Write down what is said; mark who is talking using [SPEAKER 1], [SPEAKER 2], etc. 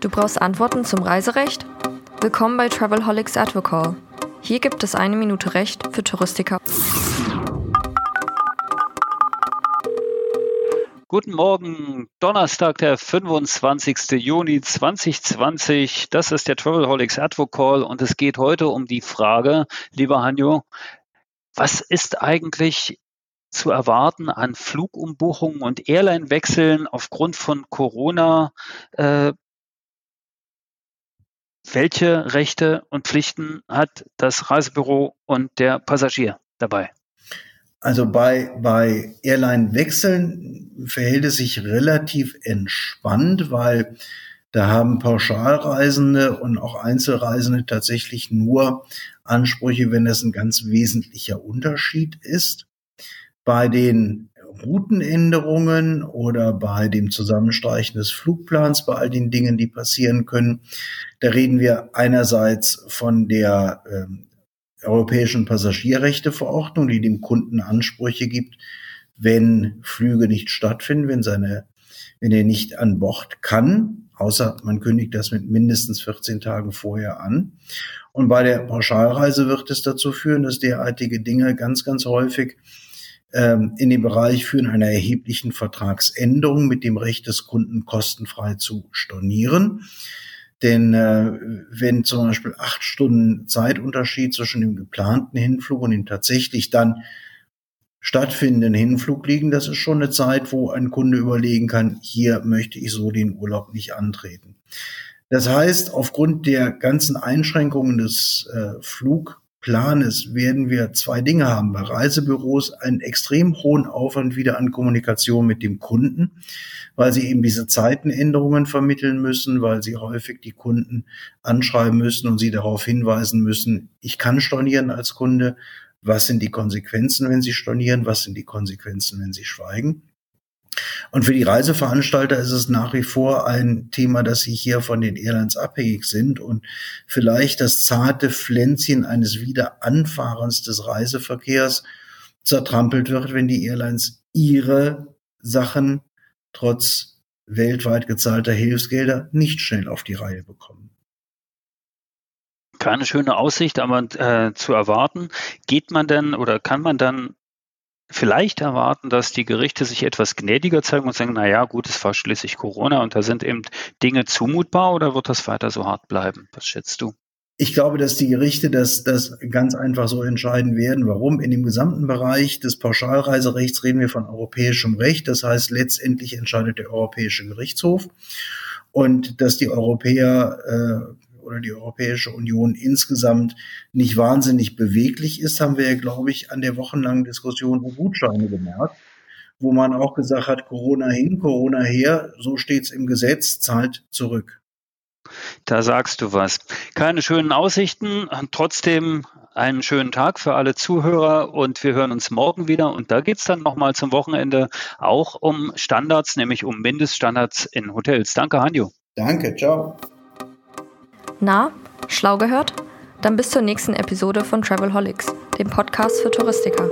[SPEAKER 1] Du brauchst Antworten zum Reiserecht? Willkommen bei Travelholics Advocall. Hier gibt es eine Minute Recht für Touristiker.
[SPEAKER 2] Guten Morgen, Donnerstag, der 25. Juni 2020. Das ist der Travelholics Advocall und es geht heute um die Frage, lieber Hanjo, was ist eigentlich zu erwarten an Flugumbuchungen und Airline-Wechseln aufgrund von Corona? Äh, welche Rechte und Pflichten hat das Reisebüro und der Passagier dabei?
[SPEAKER 3] Also bei, bei Airline-Wechseln verhält es sich relativ entspannt, weil da haben Pauschalreisende und auch Einzelreisende tatsächlich nur Ansprüche, wenn es ein ganz wesentlicher Unterschied ist. Bei den Routenänderungen oder bei dem Zusammenstreichen des Flugplans, bei all den Dingen, die passieren können, da reden wir einerseits von der ähm, Europäischen Passagierrechteverordnung, die dem Kunden Ansprüche gibt, wenn Flüge nicht stattfinden, wenn seine, wenn er nicht an Bord kann, außer man kündigt das mit mindestens 14 Tagen vorher an. Und bei der Pauschalreise wird es dazu führen, dass derartige Dinge ganz, ganz häufig in den Bereich führen einer erheblichen Vertragsänderung mit dem Recht des Kunden kostenfrei zu stornieren. Denn äh, wenn zum Beispiel acht Stunden Zeitunterschied zwischen dem geplanten Hinflug und dem tatsächlich dann stattfindenden Hinflug liegen, das ist schon eine Zeit, wo ein Kunde überlegen kann, hier möchte ich so den Urlaub nicht antreten. Das heißt, aufgrund der ganzen Einschränkungen des äh, Flugplanes werden wir zwei Dinge haben. Bei Reisebüros einen extrem hohen Aufwand wieder an Kommunikation mit dem Kunden, weil sie eben diese Zeitenänderungen vermitteln müssen, weil sie häufig die Kunden anschreiben müssen und sie darauf hinweisen müssen, ich kann stornieren als Kunde, was sind die Konsequenzen, wenn sie stornieren, was sind die Konsequenzen, wenn sie schweigen. Und für die Reiseveranstalter ist es nach wie vor ein Thema, dass sie hier von den Airlines abhängig sind und vielleicht das zarte Pflänzchen eines Wiederanfahrens des Reiseverkehrs zertrampelt wird, wenn die Airlines ihre Sachen trotz weltweit gezahlter Hilfsgelder nicht schnell auf die Reihe bekommen
[SPEAKER 2] keine schöne Aussicht, aber äh, zu erwarten. Geht man denn oder kann man dann vielleicht erwarten, dass die Gerichte sich etwas gnädiger zeigen und sagen, na ja, gut, es war schließlich Corona und da sind eben Dinge zumutbar oder wird das weiter so hart bleiben? Was schätzt du?
[SPEAKER 3] Ich glaube, dass die Gerichte das, das ganz einfach so entscheiden werden. Warum? In dem gesamten Bereich des Pauschalreiserechts reden wir von europäischem Recht. Das heißt, letztendlich entscheidet der Europäische Gerichtshof. Und dass die Europäer äh, oder die Europäische Union insgesamt nicht wahnsinnig beweglich ist, haben wir ja, glaube ich, an der wochenlangen Diskussion um Gutscheine gemerkt, wo man auch gesagt hat, Corona hin, Corona her, so steht's im Gesetz, zahlt zurück.
[SPEAKER 2] Da sagst du was. Keine schönen Aussichten, trotzdem einen schönen Tag für alle Zuhörer und wir hören uns morgen wieder. Und da geht's dann nochmal zum Wochenende auch um Standards, nämlich um Mindeststandards in Hotels. Danke, Hanjo.
[SPEAKER 3] Danke, ciao.
[SPEAKER 1] Na, schlau gehört? Dann bis zur nächsten Episode von Travelholics, dem Podcast für Touristiker.